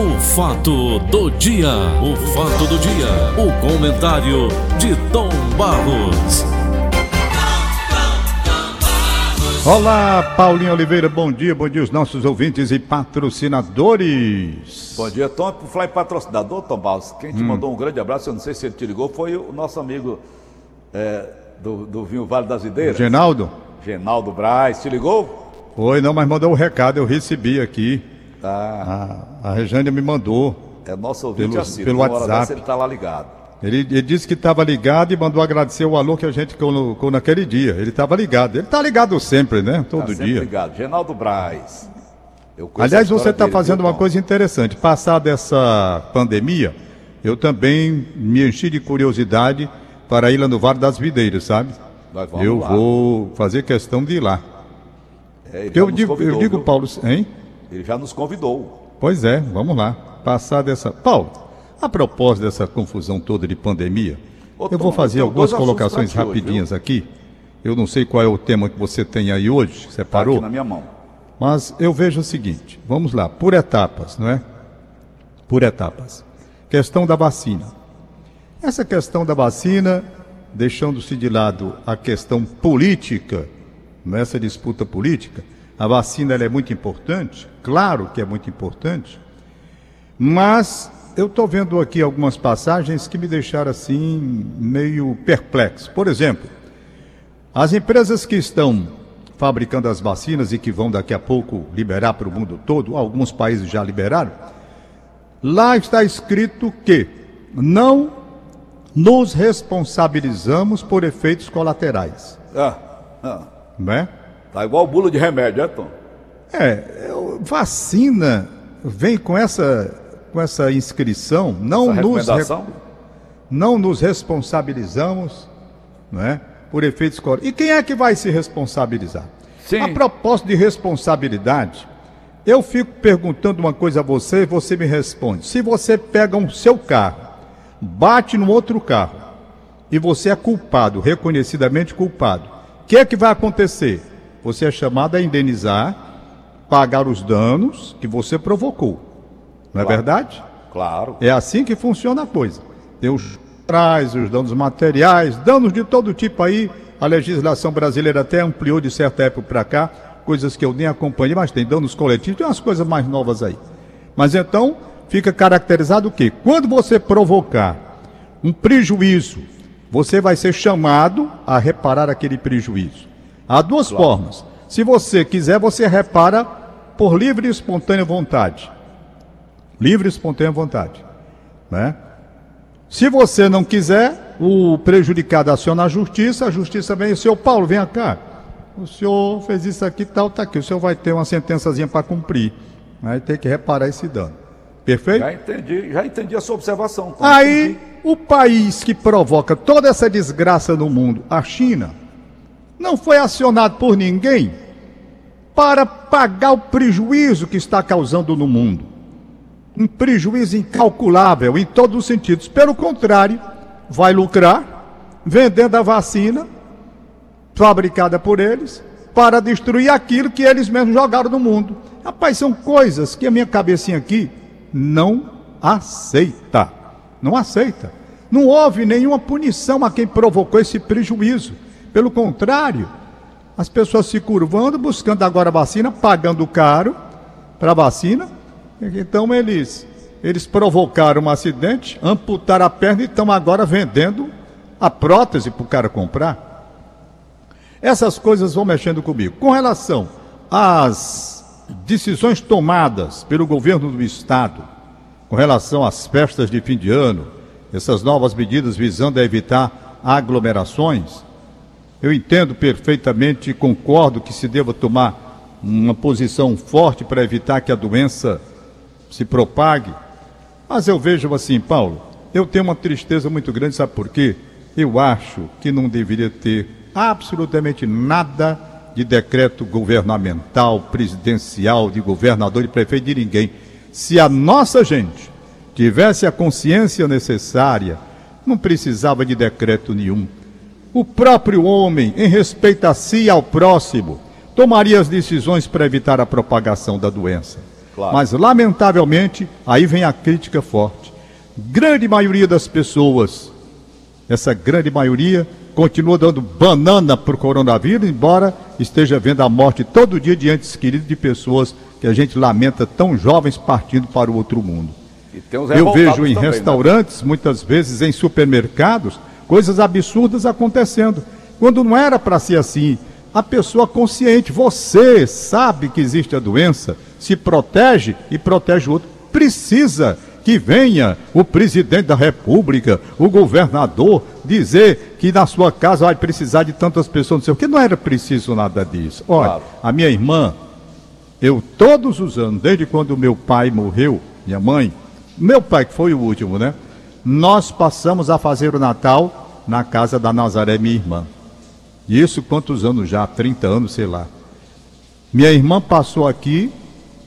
O fato do dia, o fato do dia, o comentário de Tom Barros. Olá, Paulinho Oliveira, bom dia, bom dia aos nossos ouvintes e patrocinadores. Bom dia, Tom. Por falar em patrocinador, Tom Barros, quem te mandou um grande abraço, eu não sei se ele te ligou, foi o nosso amigo é, do, do Vinho Vale das Ideiras. Genaldo? Genaldo Braz, te ligou? Oi, não, mas mandou o recado, eu recebi aqui. Tá. A, a me mandou. É nosso ouvinte Pelo- assíduo. pelo WhatsApp. dessa ele tá lá ligado. Ele, ele disse que estava ligado e mandou agradecer o alô que a gente colocou naquele dia. Ele estava ligado. Ele está ligado sempre, né? Todo Tá sempre dia. ligado. Genaldo Braz. Eu Aliás, você está fazendo uma coisa interessante. Passada essa pandemia, eu também me enchi de curiosidade para ir lá no Vale das Videiras, sabe? Eu lá. vou fazer questão de ir lá. É, eu digo, eu convidou, digo viu? Paulo, hein? Ele já nos convidou. Pois é, vamos lá. Passada essa. Paulo, a propósito dessa confusão toda de pandemia, Ô, eu vou fazer tenho algumas colocações ti hoje, rapidinhas aqui. Eu não sei qual é o tema que você tem aí hoje, Tá separou? aqui na minha mão. Mas eu vejo o seguinte, vamos lá, por etapas, não é? Por etapas. Questão da vacina. Essa questão da vacina, deixando-se de lado a questão política, nessa disputa política, a vacina é muito importante, claro que é muito importante, mas eu estou vendo aqui algumas passagens que me deixaram assim meio perplexo. Por exemplo, as empresas que estão fabricando as vacinas e que vão daqui a pouco liberar para o mundo todo, alguns países já liberaram, lá está escrito que não nos responsabilizamos por efeitos colaterais, Ah, ah. né? Tá igual bula de remédio, é, Tom? É, eu- vacina vem com essa com essa inscrição, não Essa nos recomendação? não nos responsabilizamos, né, por efeitos colaterais. E quem é que vai se responsabilizar? Sim. A propósito de responsabilidade, eu fico perguntando uma coisa a você e você me responde. Se você pega um seu carro, bate no outro carro e você é culpado, reconhecidamente culpado, o que é que vai acontecer? Você é chamado a indenizar, pagar os danos que você provocou. Não é Claro. verdade? Claro. É assim que funciona a coisa. Tem os traz, os danos materiais, danos de todo tipo aí. A legislação brasileira até ampliou de certa época para cá, coisas que eu nem acompanhei, mas tem danos coletivos, tem umas coisas mais novas aí. Mas então, fica caracterizado o quê? Quando você provocar um prejuízo, você vai ser chamado a reparar aquele prejuízo. Há duas formas. Se você quiser, você repara por livre e espontânea vontade livre e espontânea vontade. Né? Se você não quiser, o prejudicado aciona a justiça, a justiça vem, seu Paulo, vem cá. O senhor fez isso aqui, tal, tá aqui. O senhor vai ter uma sentençazinha para cumprir. Vai ter que reparar esse dano. Perfeito? Já entendi, já entendi a sua observação, Tom. Aí, Entendi. o país que provoca toda essa desgraça no mundo, a China, não foi acionado por ninguém para pagar o prejuízo que está causando no mundo. Um prejuízo incalculável em todos os sentidos. Pelo contrário, vai lucrar vendendo a vacina fabricada por eles para destruir aquilo que eles mesmos jogaram no mundo. Rapaz, são coisas que a minha cabecinha aqui não aceita. Não aceita. Não houve nenhuma punição a quem provocou esse prejuízo. Pelo contrário, as pessoas se curvando, buscando agora vacina, pagando caro para a vacina. Então eles, eles provocaram um acidente, amputaram a perna e estão agora vendendo a prótese para o cara comprar. Essas coisas vão mexendo comigo. Com relação às decisões tomadas pelo governo do estado, com relação às festas de fim de ano, essas novas medidas visando a evitar aglomerações, eu entendo perfeitamente e concordo que se deva tomar uma posição forte para evitar que a doença se propague. Mas eu vejo assim, Paulo, eu tenho uma tristeza muito grande, sabe por quê? Eu acho que não deveria ter absolutamente nada de decreto governamental, presidencial, de governador e prefeito de ninguém. Se a nossa gente tivesse a consciência necessária, não precisava de decreto nenhum. O próprio homem, em respeito a si e ao próximo, tomaria as decisões para evitar a propagação da doença. Claro. Mas, lamentavelmente, aí vem a crítica forte. Grande maioria das pessoas, essa grande maioria, continua dando banana para o coronavírus, embora esteja vendo a morte todo dia de entes queridos de pessoas que a gente lamenta tão jovens partindo para o outro mundo. Eu vejo em também, né? restaurantes, né? muitas vezes em supermercados, coisas absurdas acontecendo. Quando não era para ser assim, a pessoa consciente, você sabe que existe a doença, se protege e protege o outro. Precisa que venha o presidente da República, o governador, dizer que na sua casa vai precisar de tantas pessoas, não sei o que, não era preciso nada disso. Olha, claro. a minha irmã, eu todos os anos, desde quando meu pai morreu, minha mãe, meu pai que foi o último, né? Nós passamos a fazer o Natal na casa da Nazaré, minha irmã. Isso quantos anos já? 30 anos, sei lá. Minha irmã passou aqui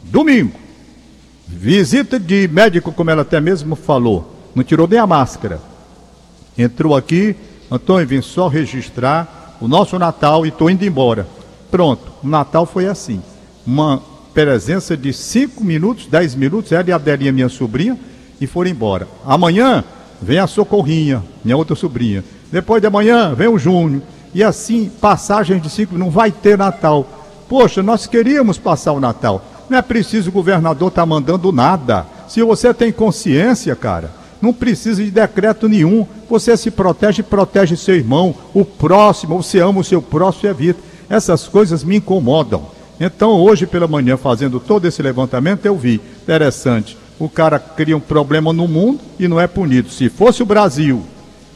domingo. Visita de médico, como ela até mesmo falou. Não tirou nem a máscara. Entrou aqui, Antônio, vim só registrar o nosso Natal e estou indo embora. Pronto, o Natal foi assim. Uma presença de 5 minutos, 10 minutos, ela e a Adelinha, minha sobrinha, e foram embora. Amanhã vem a Socorrinha, minha outra sobrinha. Depois de amanhã vem o Júnior. E assim, passagem de cinco, não vai ter Natal. Poxa, nós queríamos passar o Natal. Não é preciso o governador estar tá mandando nada. Se você tem consciência, cara, não precisa de decreto nenhum. Você se protege protege seu irmão, o próximo, você ama o seu próximo e evita. Essas coisas me incomodam. Então, hoje pela manhã, fazendo todo esse levantamento, eu vi. Interessante. O cara cria um problema no mundo e não é punido. Se fosse o Brasil,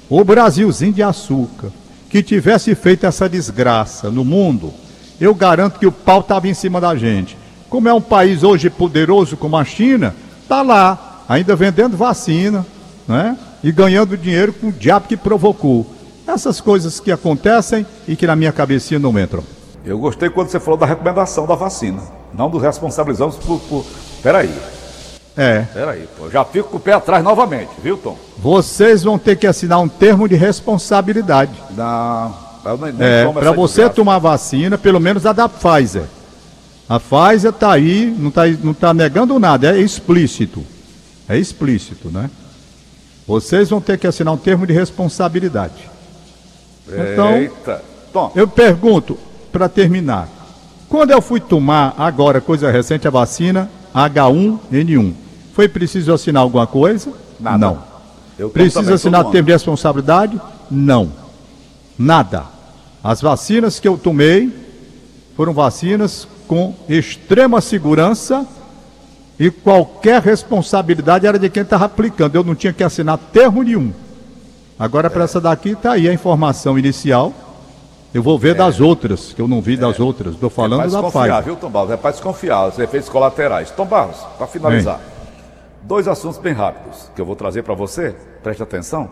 o Brasilzinho de açúcar, que tivesse feito essa desgraça no mundo, eu garanto que o pau estava em cima da gente. Como é um país hoje poderoso como a China, está lá, ainda vendendo vacina, né? E ganhando dinheiro com o diabo que provocou. Essas coisas que acontecem e que na minha cabecinha não entram. Eu gostei quando você falou da recomendação da vacina. Não nos responsabilizamos por. por... Peraí. É. Peraí, pô. Já fico com o pé atrás novamente, viu, Tom? Vocês vão ter que assinar um termo de responsabilidade. Não. É, para você tomar vacina, pelo menos a da Pfizer. A Pfizer está aí, não está não tá negando nada, é explícito. É explícito, né? Vocês vão ter que assinar um termo de responsabilidade. Então, Eita. Tom. eu pergunto, para terminar, quando eu fui tomar agora, coisa recente, a vacina H1N1, foi preciso assinar alguma coisa? Nada. Não. Eu Precisa assinar termo de responsabilidade? Não. Nada. As vacinas que eu tomei foram vacinas com extrema segurança e qualquer responsabilidade era de quem estava aplicando. Eu não tinha que assinar termo nenhum. Agora, para é. essa daqui, está aí a informação inicial. Eu vou ver é. das outras, que eu não vi é. das outras. Estou falando é da Pfizer. viu, Tom Barros? É para desconfiar, os efeitos colaterais. Tom Barros, para finalizar. Dois assuntos bem rápidos que eu vou trazer para você, preste atenção.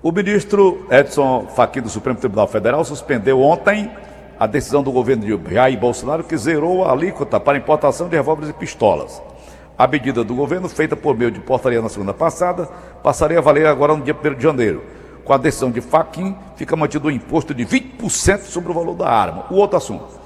O ministro Edson Fachin do Supremo Tribunal Federal suspendeu ontem a decisão do governo de Jair Bolsonaro que zerou a alíquota para importação de revólveres e pistolas. A medida do governo, feita por meio de portaria na semana passada, passaria a valer agora no dia 1 de janeiro. Com a decisão de Fachin, fica mantido o um imposto de 20% sobre o valor da arma. O outro assunto.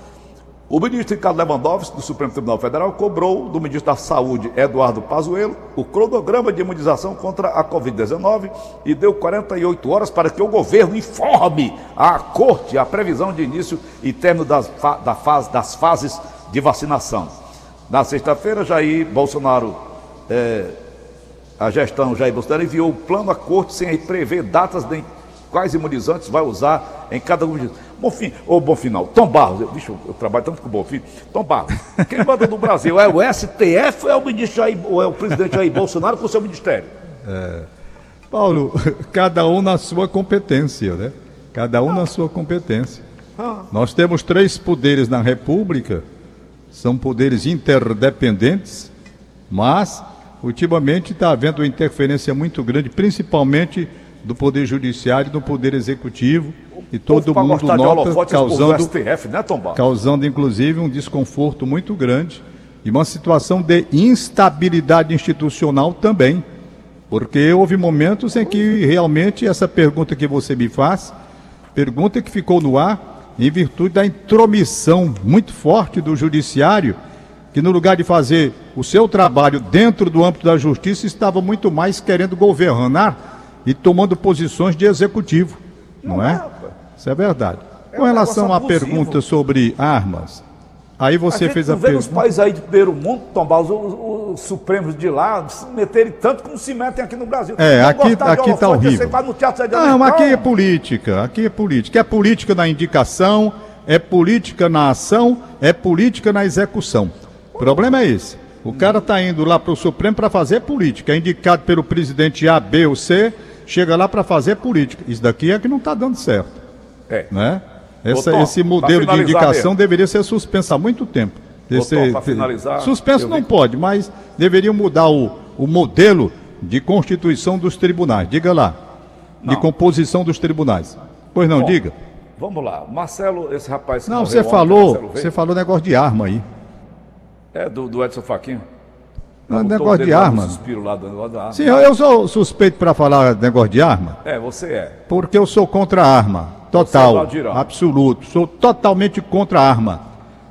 O ministro Ricardo Lewandowski, do Supremo Tribunal Federal, cobrou do ministro da Saúde, Eduardo Pazuello, o cronograma de imunização contra a Covid-19 e deu 48 horas para que o governo informe à corte a previsão de início e término das, da fase, das fases de vacinação. Na sexta-feira, Jair Bolsonaro, é, a gestão Jair Bolsonaro enviou o plano à corte sem prever datas de quais imunizantes vai usar em cada um Bonfim, ô Bonfinal, Tom Barros, eu, bicho, eu trabalho tanto com o Bonfim. Tom Barros, quem manda no Brasil é o STF ou é o ministro Jair, ou é o presidente Jair Bolsonaro com o seu ministério? É, Paulo, cada um na sua competência, né? Cada um na sua competência. Ah. Nós temos três poderes na República, são poderes interdependentes, mas ultimamente está havendo uma interferência muito grande, principalmente do Poder Judiciário e do Poder Executivo e todo mundo nota causando, STF, né, causando inclusive um desconforto muito grande e uma situação de instabilidade institucional também, porque houve momentos em que realmente essa pergunta que você me faz, pergunta que ficou no ar em virtude da intromissão muito forte do judiciário que no lugar de fazer o seu trabalho dentro do âmbito da justiça, estava muito mais querendo governar e tomando posições de executivo, não, não é? é Isso é verdade. É Com relação à pergunta sobre armas, aí você a fez a pergunta. os países aí de primeiro mundo, Tom Baus, os, os, Supremos de lá, se meterem tanto como se metem aqui no Brasil. É, não aqui, aqui está horrível. Não, mas aqui é política, aqui é política. É política na indicação, é política na ação, é política na execução. O problema é esse. O cara está indo lá para o Supremo para fazer política. É indicado pelo presidente A, B ou C, chega lá para fazer política. Isso daqui é que não está dando certo. É. Né? Essa, Tom, esse modelo de indicação mesmo. deveria ser suspenso há muito tempo. Esse, Tom, finalizar, suspenso não vi... pode, mas deveriam mudar o, o modelo de constituição dos tribunais. Diga lá. Não. De composição dos tribunais. Pois não, Bom, diga. Vamos lá. Marcelo, esse rapaz. Não, você falou, você falou negócio de arma aí. É, do, do Edson Faquinho. Não, negócio de arma. Lá do negócio da arma. Sim, eu, sou suspeito para falar negócio de arma. É, você é. Porque eu sou contra a arma. Total. É absoluto. Sou totalmente contra a arma.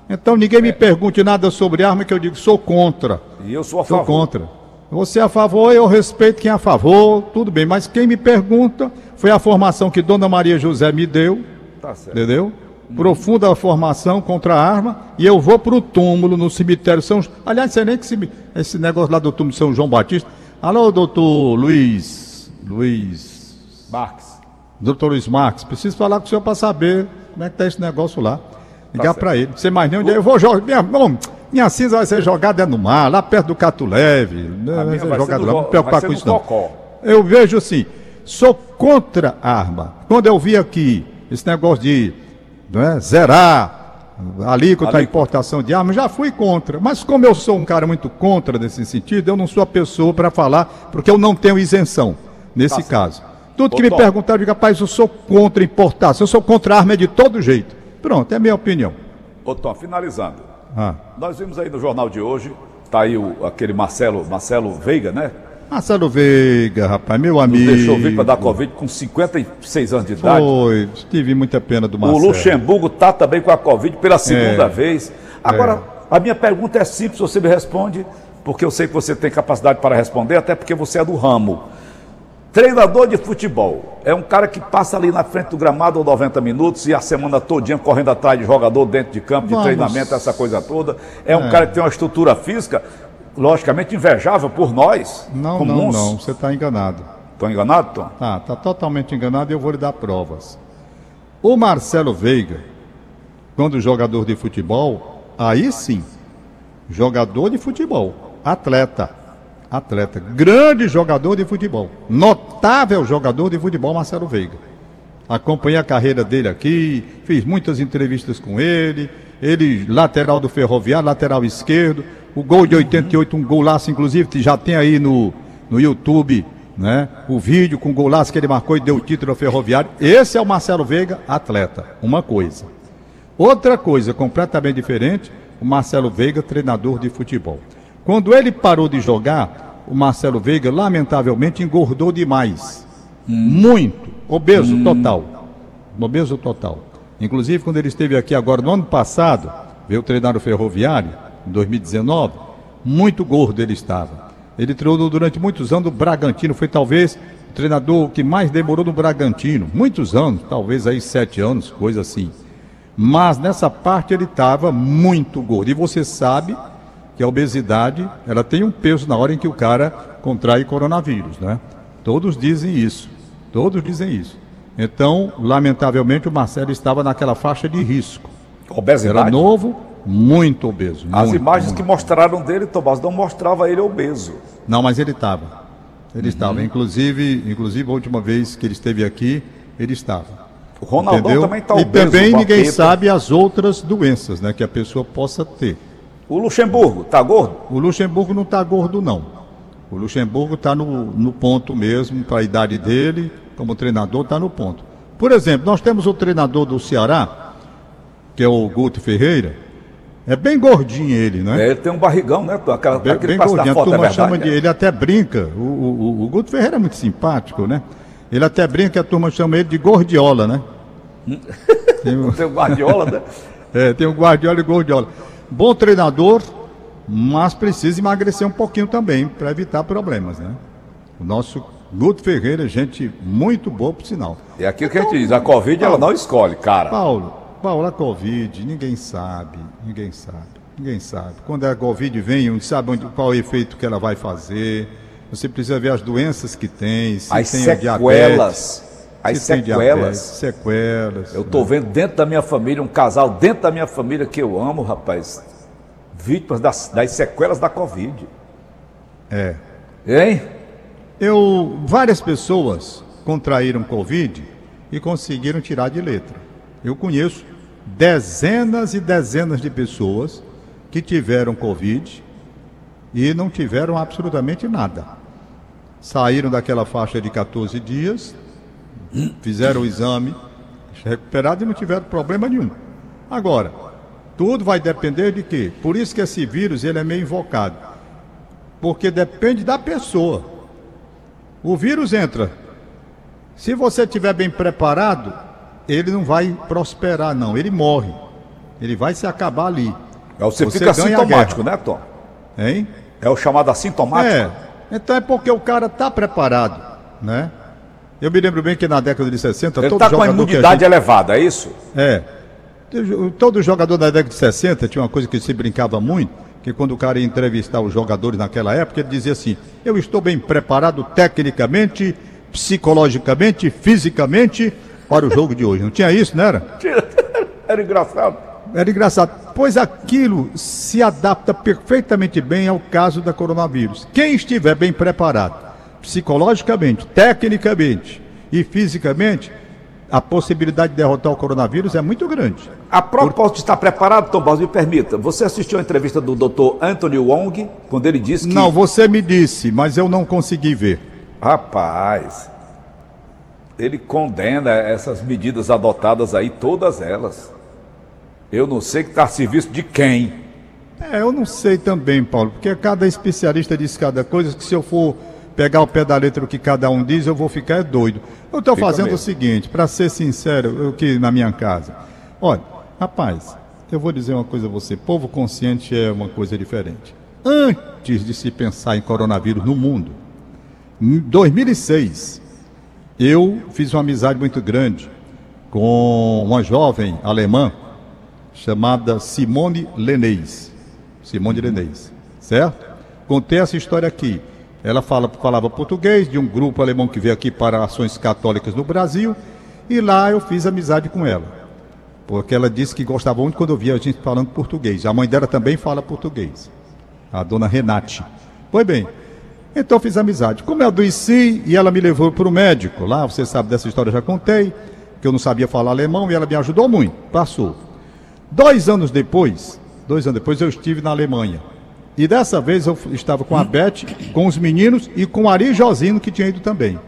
Então ninguém é. me pergunte nada sobre arma que eu digo sou contra. E eu sou a favor. Sou contra. Você é a favor, eu respeito quem é a favor, tudo bem. Mas quem me pergunta foi a formação que Dona Maria José me deu. Tá certo. Entendeu? Profunda formação contra a arma, e eu vou para o túmulo no cemitério São Aliás, sei nem que esse, esse negócio lá do túmulo São João Batista. Alô, doutor Luiz. Luiz. Marques. Doutor Luiz Marques, preciso falar com o senhor para saber como é que está esse negócio lá. Ligar tá para ele. Você mais nem onde eu vou jogar. Minha, bom, minha cinza vai ser jogada no mar, lá perto do Catuleve. Né, vai ser jogada lá. Não me preocupar com isso, não. Eu vejo assim, sou contra a arma. Quando eu vi aqui esse negócio de é? zerar a alíquota, a importação de armas, já fui contra. Mas como eu sou um cara muito contra nesse sentido, eu não sou a pessoa para falar, porque eu não tenho isenção nesse tá caso. Tudo que me perguntaram, eu digo, rapaz, eu sou contra importação, eu sou contra arma de todo jeito. Pronto, é a minha opinião. Ô Tom, finalizando. Ah. Nós vimos aí no jornal de hoje, tá aí o, aquele Marcelo, Marcelo Veiga, né? Marcelo Veiga, rapaz, meu amigo. Nos deixou vir para dar Covid com 56 anos de idade. Foi, tive muita pena do Marcelo. O Luxemburgo está também com a Covid pela segunda é, vez. Agora, é. a minha pergunta é simples, você me responde, porque eu sei que você tem capacidade para responder, até porque você é do ramo. Treinador de futebol é um cara que passa ali na frente do gramado 90 minutos e a semana todinha correndo atrás de jogador dentro de campo, de Vamos. treinamento, essa coisa toda. É um é. cara que tem uma estrutura física logicamente invejável por nós. Não, comuns. não, não, você está enganado. Estou enganado, Tom? Tá, está totalmente enganado e eu vou lhe dar provas. O Marcelo Veiga, quando jogador de futebol, aí sim, jogador de futebol, atleta, atleta, grande jogador de futebol, notável jogador de futebol, Marcelo Veiga. Acompanhei a carreira dele aqui, fiz muitas entrevistas com ele, ele lateral do Ferroviário, lateral esquerdo, o gol de 88, um golaço, inclusive, que já tem aí no, no YouTube, né? O vídeo com o golaço que ele marcou e deu o título ao Ferroviário. Esse é o Marcelo Veiga, atleta. Uma coisa. Outra coisa completamente diferente, o Marcelo Veiga, treinador de futebol. Quando ele parou de jogar, o Marcelo Veiga, lamentavelmente, engordou demais. Hum. Muito. Obeso hum. total. Obeso total. Inclusive, quando ele esteve aqui agora no ano passado, veio treinar o Ferroviário, em 2019, muito gordo ele estava. Ele treinou durante muitos anos o Bragantino, foi talvez o treinador que mais demorou no Bragantino, muitos anos, talvez aí sete anos, coisa assim. Mas nessa parte ele estava muito gordo. E você sabe que a obesidade, ela tem um peso na hora em que o cara contrai coronavírus, né? Todos dizem isso. Todos dizem isso. Então, lamentavelmente, o Marcelo estava naquela faixa de risco. Obesidade? Era novo, muito obeso. As muito, imagens muito. que mostraram dele, Tomás, não mostrava ele obeso. Não, mas ele estava. Ele uhum. estava. Inclusive, inclusive, a última vez que ele esteve aqui, ele estava. O Ronaldão Entendeu? também está obeso. E também ninguém sabe as outras doenças né, que a pessoa possa ter. O Luxemburgo está gordo? O Luxemburgo não está gordo, não. O Luxemburgo está no, no ponto mesmo, para a idade dele, como treinador, está no ponto. Por exemplo, nós temos o treinador do Ceará, que é o Guto Ferreira, é bem gordinho ele, né? É, ele tem um barrigão, né? Aquela, bem, bem gordinho. A turma é chama de. Ele até brinca. O, o, o, Guto Ferreira é muito simpático, né? Ele até brinca que a turma chama ele de Gordiola, né? tem, tem um Guardiola, né? é, tem um Guardiola e Gordiola. Bom treinador, mas precisa emagrecer um pouquinho também para evitar problemas, né? O nosso Guto Ferreira, gente muito boa, por sinal. É aquilo que a gente diz, a Covid ela não escolhe, cara. Paulo, Paulo, a Covid, ninguém sabe, ninguém sabe, ninguém sabe. Quando a Covid vem, não sabe onde, qual é o efeito que ela vai fazer. Você precisa ver as doenças que tem, se As tem sequelas. diabetes, As se sequelas. diabetes, sequelas. Eu tô vendo dentro da minha família, um casal dentro da minha família que eu amo, rapaz. Vítimas das, das sequelas da Covid. É. Hein? Eu, várias pessoas contraíram Covid e conseguiram tirar de letra. Eu conheço dezenas e dezenas de pessoas que tiveram Covid e não tiveram absolutamente nada. Saíram daquela faixa de 14 dias, fizeram o exame, recuperados e não tiveram problema nenhum. Agora, tudo vai depender de quê? Por isso que esse vírus ele é meio invocado. Porque depende da pessoa. O vírus entra. Se você estiver bem preparado, ele não vai prosperar, não. Ele morre. Ele vai se acabar ali. É, Você, Você fica a sintomático, né, Tom? Hein? É o chamado assintomático? É. Então é porque o cara está preparado, né? Eu me lembro bem que na década de 60, Ele está com a jogador que imunidade elevada, é isso? É. Todo jogador da década de 60 tinha uma coisa que se brincava muito, que quando o cara ia entrevistar os jogadores naquela época, ele dizia assim: Eu estou bem preparado tecnicamente, psicologicamente, fisicamente para o jogo de hoje. Não tinha isso, não era? Era engraçado. Era engraçado. Pois aquilo se adapta perfeitamente bem ao caso da coronavírus. Quem estiver bem preparado, psicologicamente, tecnicamente e fisicamente, a possibilidade de derrotar o coronavírus é muito grande. A propósito de estar preparado, Tom Barros, me permita, você assistiu a entrevista do Dr. Anthony Wong, quando ele disse que... Não, você me disse, mas eu não consegui ver. Rapaz, ele condena essas medidas adotadas aí, todas elas. Eu não sei que está a serviço de quem. É, eu não sei também, Paulo, porque cada especialista diz cada coisa que se eu for pegar o pé da letra o que cada um diz, eu vou ficar é doido. Eu estou fazendo mesmo. o seguinte, para ser sincero, eu aqui na minha casa. Olha, rapaz, eu vou dizer uma coisa a você, povo consciente é uma coisa diferente. Antes de se pensar em coronavírus no mundo, em 2006, eu fiz uma amizade muito grande com uma jovem alemã chamada Simone Lenez. Simone Lenez, certo? Contei essa história aqui. Ela fala, falava português de um grupo alemão que veio aqui para ações católicas no Brasil e lá eu fiz amizade com ela. Porque ela disse que gostava muito quando via a gente falando português. A mãe dela também fala português. A dona Renate. Pois bem, então fiz amizade. Como eu adoeci e ela me levou para o médico, lá você sabe dessa história, eu já contei, que eu não sabia falar alemão e ela me ajudou muito. Passou. Dois anos depois, dois anos depois eu estive na Alemanha. E dessa vez eu estava com a Beth, com os meninos e com o Ari Josino, que tinha ido também.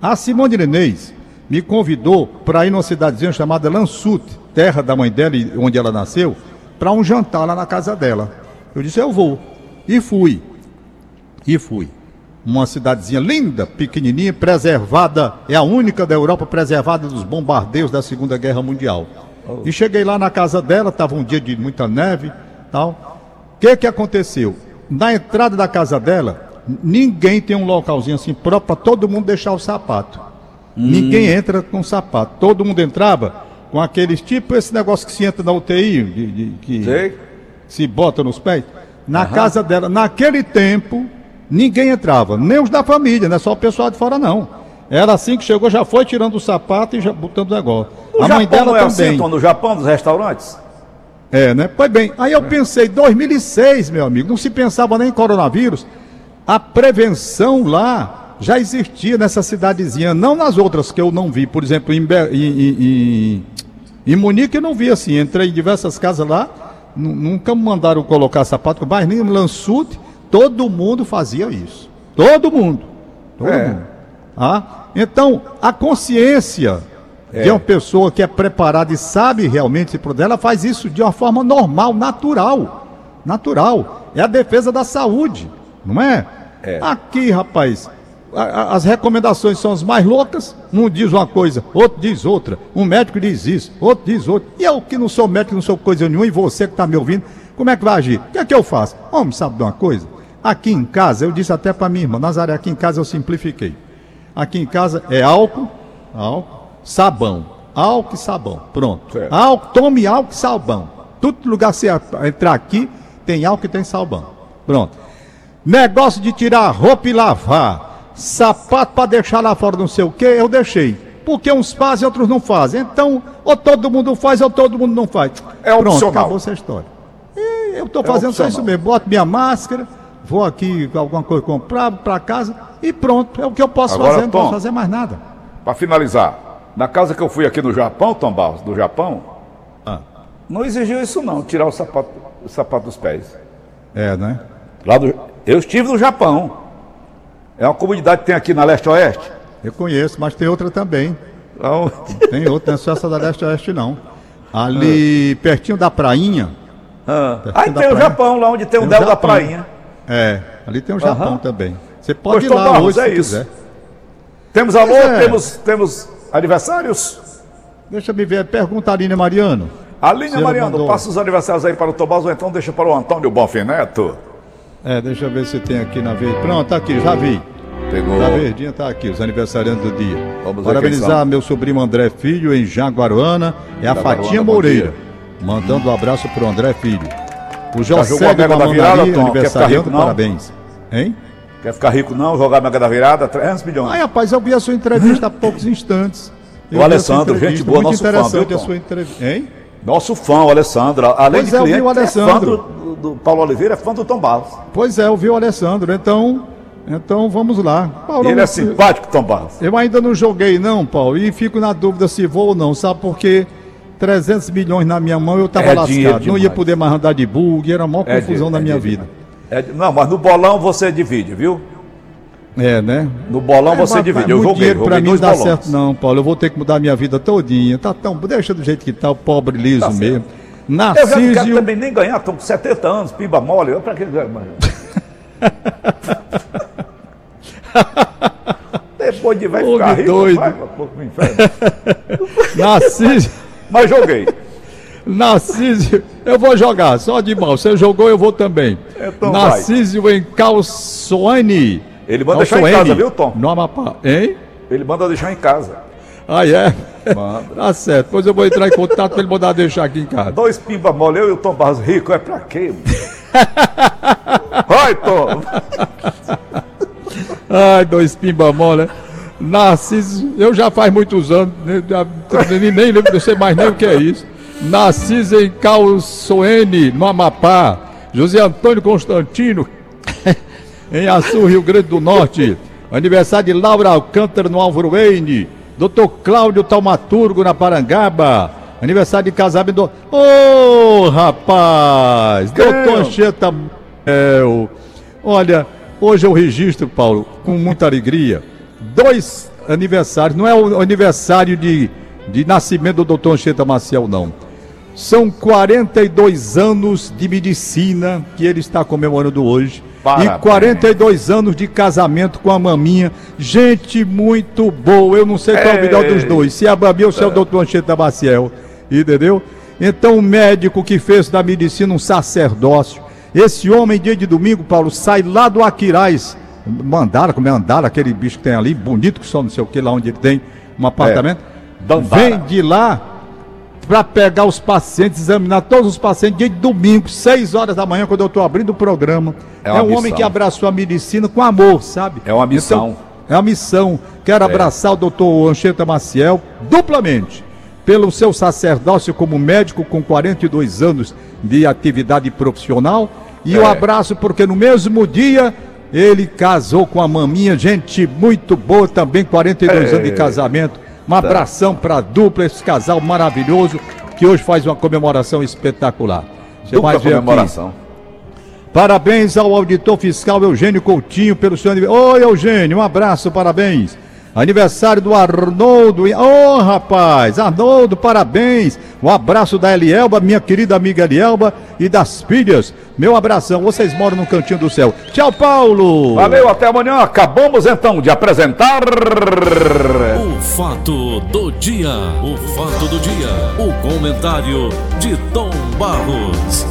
A Simone Lenez me convidou para ir numa cidadezinha chamada Lansut, terra da mãe dela, onde ela nasceu, para um jantar lá na casa dela. Eu disse, eu vou. E fui. E fui. Uma cidadezinha linda, pequenininha, preservada, é a única da Europa preservada dos bombardeios da Segunda Guerra Mundial. E cheguei lá na casa dela, estava um dia de muita neve, tal. O que que aconteceu? Na entrada da casa dela, ninguém tem um localzinho assim próprio para todo mundo deixar o sapato. Ninguém entra com sapato. Todo mundo entrava com aqueles tipo esse negócio que se entra na UTI, de, de- que Sei. se bota nos pés. Na casa dela, naquele tempo, ninguém entrava, nem os da família, não é só o pessoal de fora, não. Era assim que chegou, já foi tirando o sapato e já botando o negócio. No a mãe Japão dela não é também. assim, Tom, no Japão, nos restaurantes? É, né? Pois bem, aí eu pensei, 2006, meu amigo, não se pensava nem em coronavírus. A prevenção lá já existia nessa cidadezinha, não nas outras que eu não vi. Por exemplo, em, em, em, em, Munique eu não vi assim. Entrei em diversas casas lá, nu- nunca me mandaram colocar sapato, mas nem em Lansute, todo mundo fazia isso. Todo mundo. Todo É. mundo. Ah? Então, a consciência de uma pessoa que é preparada e sabe realmente ela faz isso de uma forma normal, natural. Natural. É a defesa da saúde, não é? É. Aqui, rapaz, as recomendações são as mais loucas. Um diz uma coisa, outro diz outra. Um médico diz isso, outro diz outro. E eu que não sou médico, não sou coisa nenhuma, e você que está me ouvindo, Como é que vai agir? O que é que eu faço? Homem, sabe de uma coisa? Aqui em casa, eu disse até para minha irmã, Nazaré, aqui em casa eu simplifiquei. Aqui em casa é álcool, álcool, sabão. Álcool e sabão. Pronto. Certo. Álcool, tome álcool e sabão. Todo lugar que você entrar aqui tem álcool e tem sabão. Pronto. Negócio de tirar a roupa e lavar. Sapato para deixar lá fora, não sei o que, eu deixei. Porque uns fazem, outros não fazem. Então, ou todo mundo faz, ou todo mundo não faz. É Pronto, opcional. acabou essa história. E eu estou fazendo só opcional. isso mesmo. Boto minha máscara, vou aqui com alguma coisa comprar para casa e pronto. É o que eu posso Agora, fazer, não Tom. posso fazer mais nada. Para finalizar, na casa que eu fui aqui no Japão, Tom Barros, do Japão, Ah. não exigiu isso não, tirar o sapato, o sapato dos pés. É, né? Lá do, eu estive no Japão. É uma comunidade que tem aqui na leste-oeste. Eu conheço, mas tem outra também. Então, Tem outra, não é só essa da leste-oeste, não. Ali, pertinho da prainha. ah. Aí tem o praia. Japão, lá onde tem o Tem o Del da. Prainha. É, ali tem o Japão também. Você pode Pois, ir lá Barros, hoje é se isso. quiser. Temos alô, é. temos, temos aniversários? Deixa eu ver, pergunta a Aline Mariano. Aline Mariano, mandou. passa os aniversários aí para o Tom Barros, ou então deixa para o Antônio Bonfim Neto. É, deixa eu ver se tem aqui na vez. Pronto, tá aqui, já vi. Pegou. Na verdinha tá aqui, os aniversariantes do dia. Vamos Parabenizar meu sobrinho André Filho em Jaguaruana. É a Jaguaruana, Fatinha Moreira. Mandando um abraço pro André Filho. O José da Virada, Tom? Aniversariante, parabéns. Hein? Quer ficar rico não? Jogar Mega da Virada, 300 milhões. Ai, rapaz, eu vi a sua entrevista há poucos instantes. Eu O Alessandro, gente boa, muito nosso fã, interessante viu, a sua entrevista. Hein? Nosso fã, o Alessandro. Além Pois de é, eu vi cliente, o é fã Alessandro. do, do Paulo Oliveira, é fã do Tom Barros. Pois é, eu vi o Alessandro. Então, então vamos lá. Paulo, ele é simpático, Tom Barros. Eu ainda não joguei não, Paulo, e fico na dúvida se vou ou não, sabe? Porque 300 milhões na minha mão eu tava É lascado. Não ia demais. poder mais andar de bug, era a maior É confusão de- na é minha vida. É não, mas no bolão você divide, viu? É, né? No bolão você mas- divide. mas Eu muito joguei, joguei pra mim não dá bolões. certo não, Paulo. Eu vou ter que mudar minha vida todinha. Tá tão, deixa do jeito que tá, o pobre liso Tá mesmo. Eu já não quero Narciso, também nem ganhar, estou com 70 anos, pimba mole. Eu pra que? Depois de vai Ô, ficar rico, doido. vai pouco pro inferno. Narciso, Mas joguei. Narciso, eu vou jogar, só de mal. Você jogou, eu vou também. Então vai. Narciso em Calçoane. Ele manda deixar em casa, viu, Tom? No Amapá. Hein? Ele manda deixar em casa. Ah, é? Manda. Tá certo. Depois eu vou entrar em contato pra ele mandar deixar aqui em casa. Dois pimba mole, eu e o Tom Barros rico, é pra quê? Vai, Tom! Ai, dois pimba mole. Narciso, eu já faz muitos anos, né, nem, nem lembro, não sei mais nem o que é isso. Narciso em Calçoene, no Amapá. José Antônio Constantino, em Açu, Rio Grande do Norte. Aniversário de Laura Alcântara, no Álvaro Wayne. Doutor Cláudio Taumaturgo, na Parangaba. Aniversário de casamento do... Ô, rapaz! Doutor Mel. Olha, hoje eu registro, Paulo, com muita alegria, dois aniversários. Não é o aniversário de, de nascimento do doutor Anchieta Maciel, não. São 42 anos de medicina que ele está comemorando hoje. Parabéns. E 42 anos de casamento com a maminha. Gente muito boa. Eu não sei qual é o melhor dos dois. Se é a maminha ou se é o doutor Anchieta Maciel. Entendeu? Então, o médico que fez da medicina um sacerdócio. Esse homem, dia de domingo, Paulo, sai lá do Aquiraz. Mandara, como é Andara, aquele bicho que tem ali, bonito que só não sei o que, lá onde ele tem um apartamento. Dandara. Vem de lá para pegar os pacientes, examinar todos os pacientes dia de domingo, 6 horas da manhã, quando eu estou abrindo o programa. É É, um homem missão. que abraçou a medicina com amor, sabe? É uma missão. Então, é uma missão. Quero abraçar o doutor Anchieta Maciel duplamente pelo seu sacerdócio como médico com 42 anos de atividade profissional. E o É. abraço porque no mesmo dia ele casou com a maminha, gente muito boa também, 42 É. anos de casamento. Um abração para a dupla, esse casal maravilhoso que hoje faz uma comemoração espetacular. Você Dupla aqui. comemoração. Parabéns ao auditor fiscal Eugênio Coutinho pelo seu aniversário. Oi, Eugênio, um abraço, parabéns. Aniversário do Arnoldo. Ô, oh, rapaz, Arnoldo, parabéns. Um abraço da Elielba, minha querida amiga Elielba, e das filhas. Meu abração, vocês moram no cantinho do céu. Tchau, Paulo. Valeu, até amanhã. Acabamos então de apresentar. O fato do dia. O fato do dia. O comentário de Tom Barros.